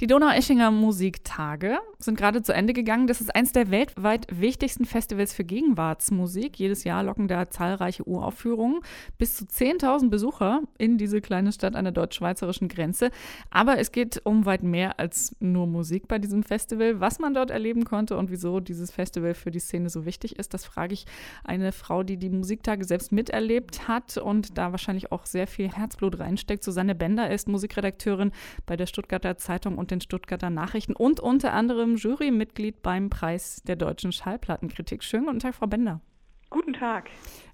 Die Donaueschinger Musiktage sind gerade zu Ende gegangen. Das ist eines der weltweit wichtigsten Festivals für Gegenwartsmusik. Jedes Jahr locken da zahlreiche Uraufführungen. Bis zu 10.000 Besucher in diese kleine Stadt an der deutsch-schweizerischen Grenze. Aber es geht um weit mehr als nur Musik bei diesem Festival. Was man dort erleben konnte und wieso dieses Festival für die Szene so wichtig ist, das frage ich eine Frau, die die Musiktage selbst miterlebt hat und da wahrscheinlich auch sehr viel Herzblut reinsteckt. Susanne Bender ist Musikredakteurin bei der Stuttgarter Zeitung und den Stuttgarter Nachrichten und unter anderem Jurymitglied beim Preis der deutschen Schallplattenkritik. Schönen guten Tag, Frau Bender. Guten Tag.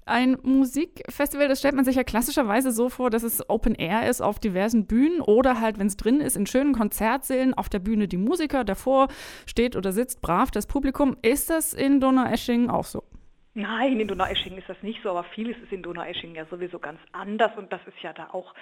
Ein Musikfestival, das stellt man sich ja klassischerweise so vor, dass es Open Air ist auf diversen Bühnen oder halt, wenn es drin ist, in schönen Konzertsälen, auf der Bühne die Musiker, davor steht oder sitzt brav das Publikum. Ist das in Donaueschingen auch so? Nein, in Donaueschingen ist das nicht so, aber vieles ist in Donaueschingen ja sowieso ganz anders und das ist ja da auch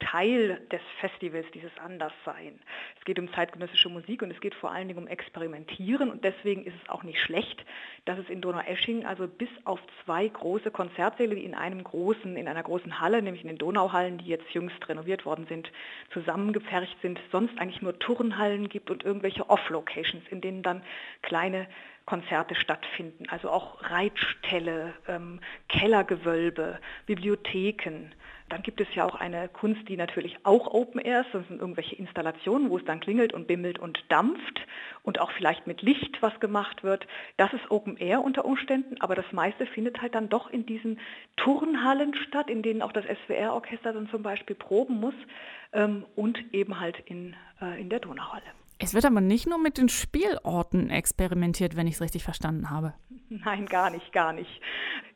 Teil des Festivals, dieses Anderssein. Es geht um zeitgenössische Musik und es geht vor allen Dingen um Experimentieren und deswegen ist es auch nicht schlecht, dass es in Donaueschingen also bis auf zwei große Konzertsäle, die in einem großen, in einer großen Halle, nämlich in den Donauhallen, die jetzt jüngst renoviert worden sind, zusammengepfercht sind, sonst eigentlich nur Turnhallen gibt und irgendwelche Off-Locations, in denen dann kleine Konzerte stattfinden, also auch Reitställe, ähm, Kellergewölbe, Bibliotheken, dann gibt es ja auch eine Kunst, die natürlich auch Open Air ist. Das sind irgendwelche Installationen, wo es dann klingelt und bimmelt und dampft und auch vielleicht mit Licht was gemacht wird. Das ist Open Air unter Umständen, aber das meiste findet halt dann doch in diesen Turnhallen statt, in denen auch das SWR-Orchester dann zum Beispiel proben muss ähm, und eben halt in, äh, in der Donauhalle. Es wird aber nicht nur mit den Spielorten experimentiert, wenn ich es richtig verstanden habe. Nein, gar nicht, gar nicht.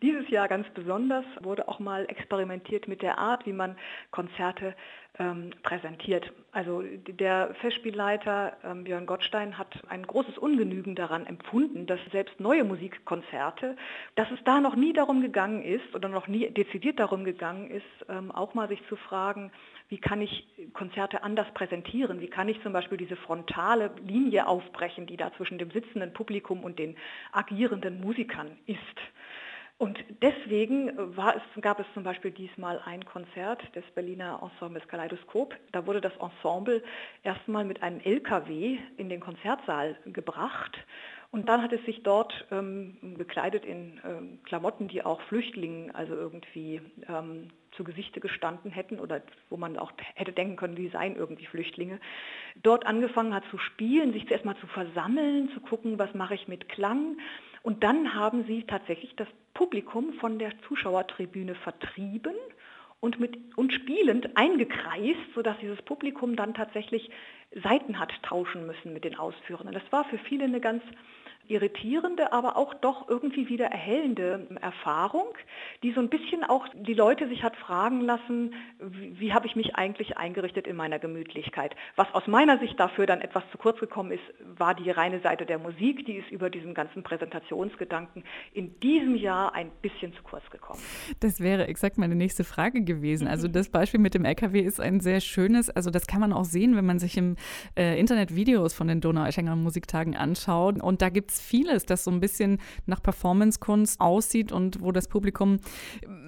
Dieses Jahr ganz besonders wurde auch mal experimentiert mit der Art, wie man Konzerte ähm, präsentiert. Also der Festspielleiter ähm, Björn Gottstein hat ein großes Ungenügen daran empfunden, dass selbst neue Musikkonzerte, dass es da noch nie darum gegangen ist oder noch nie dezidiert darum gegangen ist, ähm, auch mal sich zu fragen, wie kann ich Konzerte anders präsentieren? Wie kann ich zum Beispiel diese frontale Linie aufbrechen, die da zwischen dem sitzenden Publikum und den agierenden Musikern ist? Und deswegen es, gab es zum Beispiel diesmal ein Konzert des Berliner Ensembles Kaleidoskop. Da wurde das Ensemble erstmal mit einem LKW in den Konzertsaal gebracht. Und dann hat es sich dort ähm, gekleidet in ähm, Klamotten, die auch Flüchtlingen also irgendwie ähm, zu Gesichte gestanden hätten oder wo man auch hätte denken können, die seien irgendwie Flüchtlinge, dort angefangen hat zu spielen, sich zuerst mal zu versammeln, zu gucken, was mache ich mit Klang. Und dann haben sie tatsächlich das Publikum von der Zuschauertribüne vertrieben und, mit, und spielend eingekreist, sodass dieses Publikum dann tatsächlich Seiten hat tauschen müssen mit den Ausführenden. Das war für viele eine ganz irritierende, aber auch doch irgendwie wieder erhellende Erfahrung, die so ein bisschen auch die Leute sich hat fragen lassen, wie, wie habe ich mich eigentlich eingerichtet in meiner Gemütlichkeit. Was aus meiner Sicht dafür dann etwas zu kurz gekommen ist, war die reine Seite der Musik, die ist über diesen ganzen Präsentationsgedanken in diesem Jahr ein bisschen zu kurz gekommen. Das wäre exakt meine nächste Frage gewesen. Also das Beispiel mit dem LKW ist ein sehr schönes, also das kann man auch sehen, wenn man sich im äh, Internet Videos von den Donaueschinger Musiktagen anschaut. Und da gibt es vieles, das so ein bisschen nach Performancekunst aussieht und wo das Publikum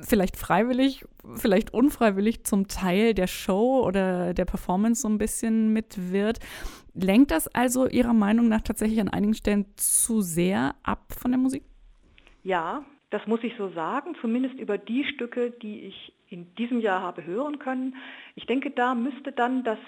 vielleicht freiwillig, vielleicht unfreiwillig zum Teil der Show oder der Performance so ein bisschen mit wird. Lenkt das also Ihrer Meinung nach tatsächlich an einigen Stellen zu sehr ab von der Musik? Ja, das muss ich so sagen, zumindest über die Stücke, die ich in diesem Jahr habe hören können. Ich denke, da müsste dann das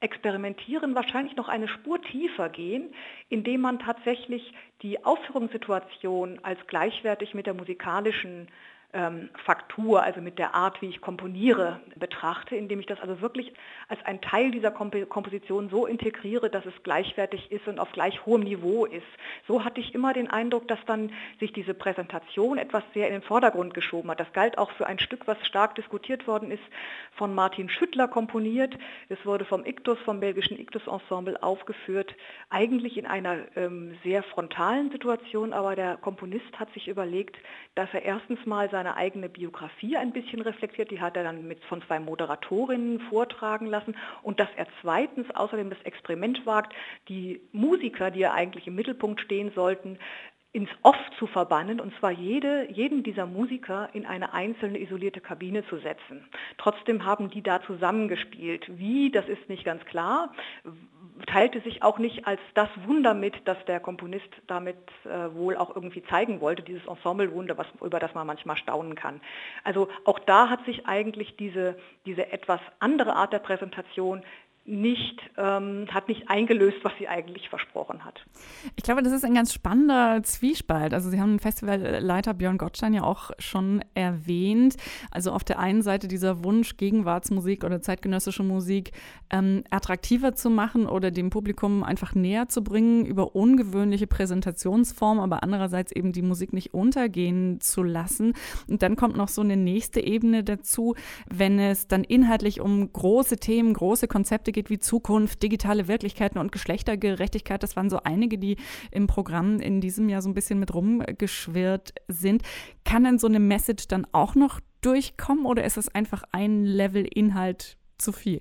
Experimentieren wahrscheinlich noch eine Spur tiefer gehen, indem man tatsächlich die Aufführungssituation als gleichwertig mit der musikalischen ähm, Faktur, also mit der Art, wie ich komponiere, betrachte, indem ich das also wirklich als ein Teil dieser Komp Komposition so integriere, dass es gleichwertig ist und auf gleich hohem Niveau ist. So hatte ich immer den Eindruck, dass dann sich diese Präsentation etwas sehr in den Vordergrund geschoben hat. Das galt auch für ein Stück, was stark diskutiert worden ist, von Martin Schüttler komponiert. Es wurde vom Ictus, vom belgischen Ictus Ensemble aufgeführt, eigentlich in einer ähm, sehr frontalen Situation, aber der Komponist hat sich überlegt, dass er erstens mal sein seine eigene Biografie ein bisschen reflektiert. Die hat er dann mit von zwei Moderatorinnen vortragen lassen. Und dass er zweitens außerdem das Experiment wagt, die Musiker, die ja eigentlich im Mittelpunkt stehen sollten, ins Off zu verbannen, und zwar jede, jeden dieser Musiker in eine einzelne isolierte Kabine zu setzen. Trotzdem haben die da zusammengespielt. Wie, das ist nicht ganz klar. Teilte sich auch nicht als das Wunder mit, das der Komponist damit äh, wohl auch irgendwie zeigen wollte, dieses Ensemblewunder, was, über das man manchmal staunen kann. Also auch da hat sich eigentlich diese, diese etwas andere Art der Präsentation nicht, ähm, hat nicht eingelöst, was sie eigentlich versprochen hat. Ich glaube, das ist ein ganz spannender Zwiespalt. Also Sie haben Festivalleiter Björn Gottstein ja auch schon erwähnt. Also auf der einen Seite dieser Wunsch, Gegenwartsmusik oder zeitgenössische Musik ähm, attraktiver zu machen oder dem Publikum einfach näher zu bringen über ungewöhnliche Präsentationsformen, aber andererseits eben die Musik nicht untergehen zu lassen. Und dann kommt noch so eine nächste Ebene dazu, wenn es dann inhaltlich um große Themen, große Konzepte geht wie Zukunft, digitale Wirklichkeiten und Geschlechtergerechtigkeit. Das waren so einige, die im Programm in diesem Jahr so ein bisschen mit rumgeschwirrt sind. Kann denn so eine Message dann auch noch durchkommen oder ist es einfach ein Level Inhalt zu viel?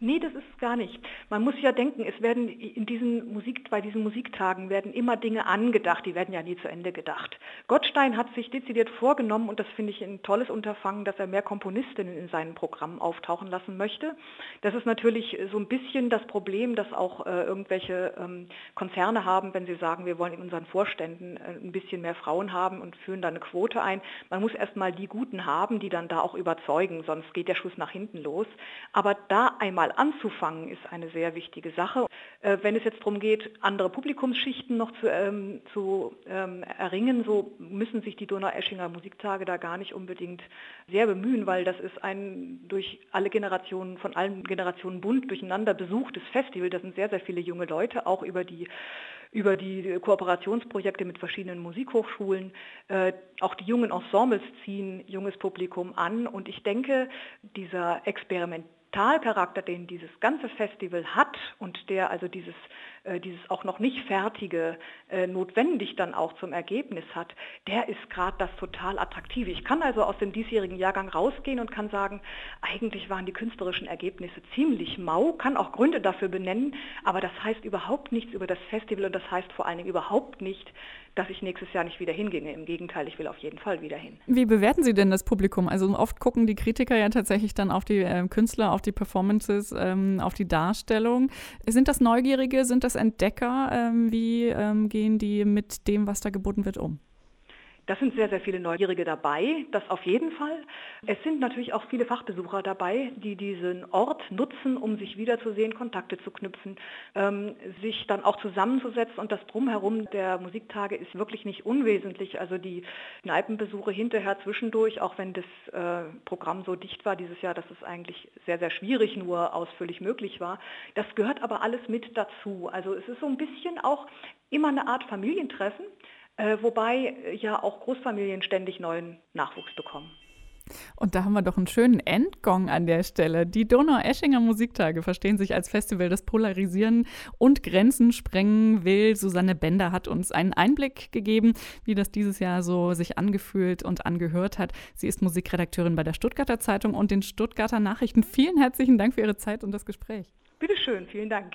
Nee, das ist gar nicht. Man muss ja denken, es werden in diesen Musik, bei diesen Musiktagen werden immer Dinge angedacht, die werden ja nie zu Ende gedacht. Gottstein hat sich dezidiert vorgenommen, und das finde ich ein tolles Unterfangen, dass er mehr Komponistinnen in seinen Programmen auftauchen lassen möchte. Das ist natürlich so ein bisschen das Problem, dass auch äh, irgendwelche ähm, Konzerne haben, wenn sie sagen, wir wollen in unseren Vorständen äh, ein bisschen mehr Frauen haben und führen da eine Quote ein. Man muss erstmal die Guten haben, die dann da auch überzeugen, sonst geht der Schuss nach hinten los. Aber da einmal mal anzufangen, ist eine sehr wichtige Sache. Äh, wenn es jetzt darum geht, andere Publikumsschichten noch zu, ähm, zu ähm, erringen, so müssen sich die Donau-Eschinger Musiktage da gar nicht unbedingt sehr bemühen, weil das ist ein durch alle Generationen, von allen Generationen bunt durcheinander besuchtes Festival. Da sind sehr, sehr viele junge Leute, auch über die über die Kooperationsprojekte mit verschiedenen Musikhochschulen. Äh, auch die jungen Ensembles ziehen junges Publikum an. Und ich denke, dieser Experiment Talcharakter, den dieses ganze Festival hat und der also dieses, dieses auch noch nicht fertige äh, notwendig dann auch zum Ergebnis hat, der ist gerade das total attraktive. Ich kann also aus dem diesjährigen Jahrgang rausgehen und kann sagen, eigentlich waren die künstlerischen Ergebnisse ziemlich mau, kann auch Gründe dafür benennen, aber das heißt überhaupt nichts über das Festival und das heißt vor allen Dingen überhaupt nicht, dass ich nächstes Jahr nicht wieder hingehe. Im Gegenteil, ich will auf jeden Fall wieder hin. Wie bewerten Sie denn das Publikum? Also oft gucken die Kritiker ja tatsächlich dann auf die äh, Künstler, auf die Performances, ähm, auf die Darstellung. Sind das Neugierige, sind das Entdecker? Ähm, wie ähm, gehen die mit dem, was da geboten wird, um? Das sind sehr, sehr viele Neugierige dabei, das auf jeden Fall. Es sind natürlich auch viele Fachbesucher dabei, die diesen Ort nutzen, um sich wiederzusehen, Kontakte zu knüpfen, ähm, sich dann auch zusammenzusetzen und das Drumherum der Musiktage ist wirklich nicht unwesentlich. Also die Kneipenbesuche hinterher zwischendurch, auch wenn das äh, Programm so dicht war dieses Jahr, dass es eigentlich sehr, sehr schwierig nur ausführlich möglich war. Das gehört aber alles mit dazu. Also es ist so ein bisschen auch immer eine Art Familientreffen wobei äh, ja auch Großfamilien ständig neuen Nachwuchs bekommen. Und da haben wir doch einen schönen Endgong an der Stelle. Die Donau-Eschinger Musiktage verstehen sich als Festival, das polarisieren und Grenzen sprengen will. Susanne Bender hat uns einen Einblick gegeben, wie das dieses Jahr so sich angefühlt und angehört hat. Sie ist Musikredakteurin bei der Stuttgarter Zeitung und den Stuttgarter Nachrichten. Vielen herzlichen Dank für Ihre Zeit und das Gespräch. Bitte schön, vielen Dank.